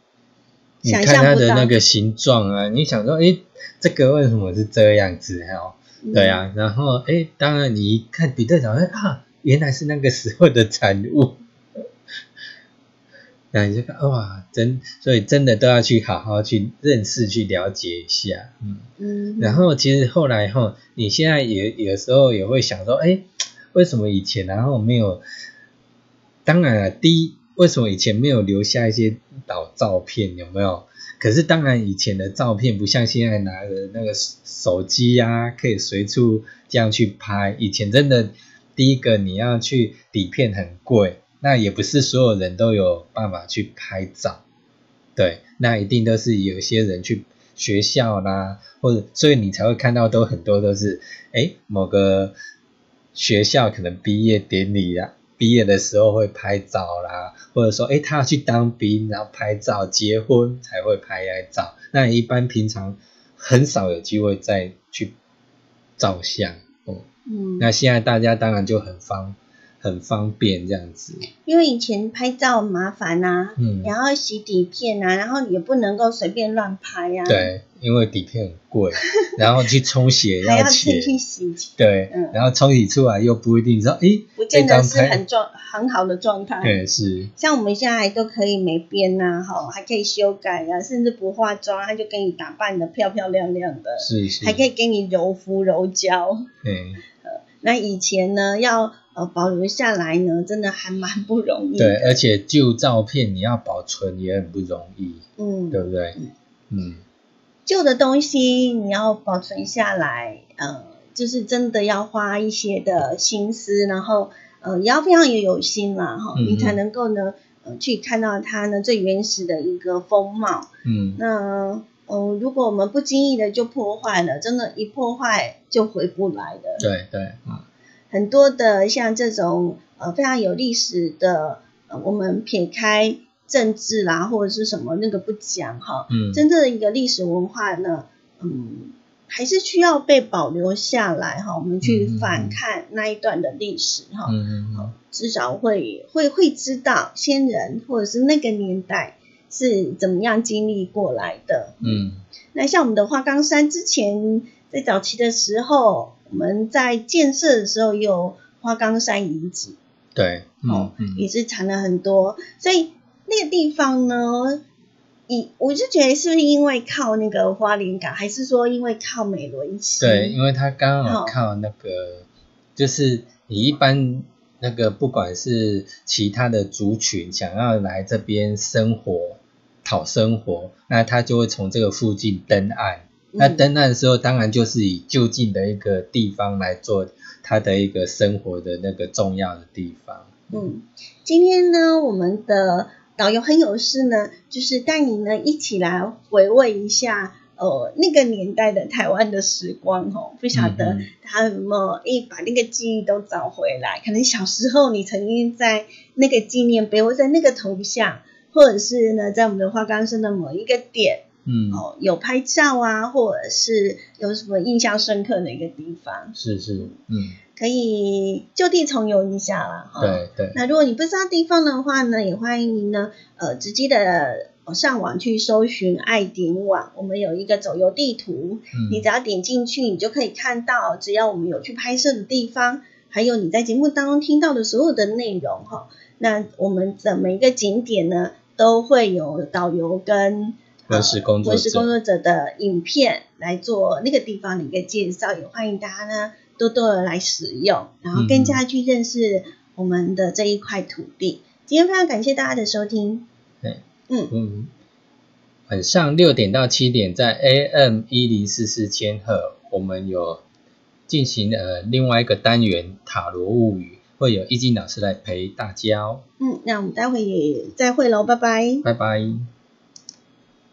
你想看它象不到的那个形状啊，你想说，哎，这个为什么是这样子？哦，嗯对啊，然后哎，当然你一看比对角，哎啊，原来是那个时候的产物。那你就看哇，真所以真的都要去好好去认识、去了解一下，嗯。嗯，然后其实后来哈，你现在也有时候也会想说，哎，为什么以前然后没有？当然了，第一，为什么以前没有留下一些老照片？有没有？可是当然，以前的照片不像现在拿的那个手机呀、可以随处这样去拍。以前真的，第一个你要去底片很贵，那也不是所有人都有办法去拍照。对，那一定都是有些人去学校啦，或者所以你才会看到都很多都是，哎，某个学校可能毕业典礼啦，毕业的时候会拍照啦，或者说，哎，他要去当兵，然后拍照，结婚才会拍照。那一般平常很少有机会再去照相哦。嗯，那现在大家当然就很方很方便这样子，因为以前拍照麻烦呐、嗯，然后洗底片啊，然后也不能够随便乱拍啊，，对，因为底片很贵，然后去冲洗要钱。进，去洗，对，嗯。然后冲洗出来又不一定说，诶，不见得是很状很好的状态。对，是，像我们现在都可以美编呐、哈，还可以修改啊，甚至不化妆，他就给你打扮的漂漂亮亮的，是是，还可以给你柔肤柔焦。对。那以前呢，要呃保留下来呢，真的还蛮不容易对，而且旧照片你要保存也很不容易，嗯，对不对？嗯，旧的东西你要保存下来，呃，就是真的要花一些的心思，然后呃也要非常有心啦，哈，嗯你才能够呢，呃，去看到它呢最原始的一个风貌。嗯，那呃，如果我们不经意的就破坏了，真的，一破坏就回不来的。对对，嗯很多的像这种呃非常有历史的，呃，我们撇开政治啦或者是什么那个不讲哈，嗯，真正的一个历史文化呢，嗯，还是需要被保留下来哈。我们去反看那一段的历史哈，嗯嗯嗯，至少会会会知道先人或者是那个年代是怎么样经历过来的。嗯那像我们的花岗山之前在早期的时候，我们在建设的时候也有花岗山遗址，对，嗯哦嗯也是藏了很多，所以那个地方呢，以我就觉得是不是因为靠那个花莲港，还是说因为靠美伦溪？对，因为它刚好好靠那个，就是你一般那个不管是其他的族群想要来这边生活、讨生活，那他就会从这个附近登岸。那嗯登岸的时候，当然就是以就近的一个地方来做他的一个生活的那个重要的地方。嗯，今天呢，我们的导游很有事呢，就是带你呢一起来回味一下。呃，那个年代的台湾的时光哦，不晓得他有没有诶把那个记忆都找回来？可能小时候你曾经在那个纪念碑，或在那个头像，或者是呢，在我们的花岗山的某一个点嗯，哦，有拍照啊，或者是有什么印象深刻的一个地方，是是，嗯，可以就地重游一下啦。哈。对对，那如果你不知道地方的话呢，也欢迎您呢，呃，直接的呃上网去搜寻爱点网，我们有一个走游地图，嗯你只要点进去，你就可以看到，只要我们有去拍摄的地方，还有你在节目当中听到的所有的内容哈。那我们的每一个景点呢，都会有导游跟文史工作文史工者，作者的影片来做那个地方的一个介绍，也欢迎大家呢多多的来使用，然后更加去认识我们的这一块土地。今天非常感谢大家的收听，对，嗯，嗯，晚上六点到七点在 AM 一零四四千赫，我们有进行呃另外一个单元塔罗物语，会有易静老师来陪大家哦，嗯，那我们待会也再会喽，拜拜。拜拜。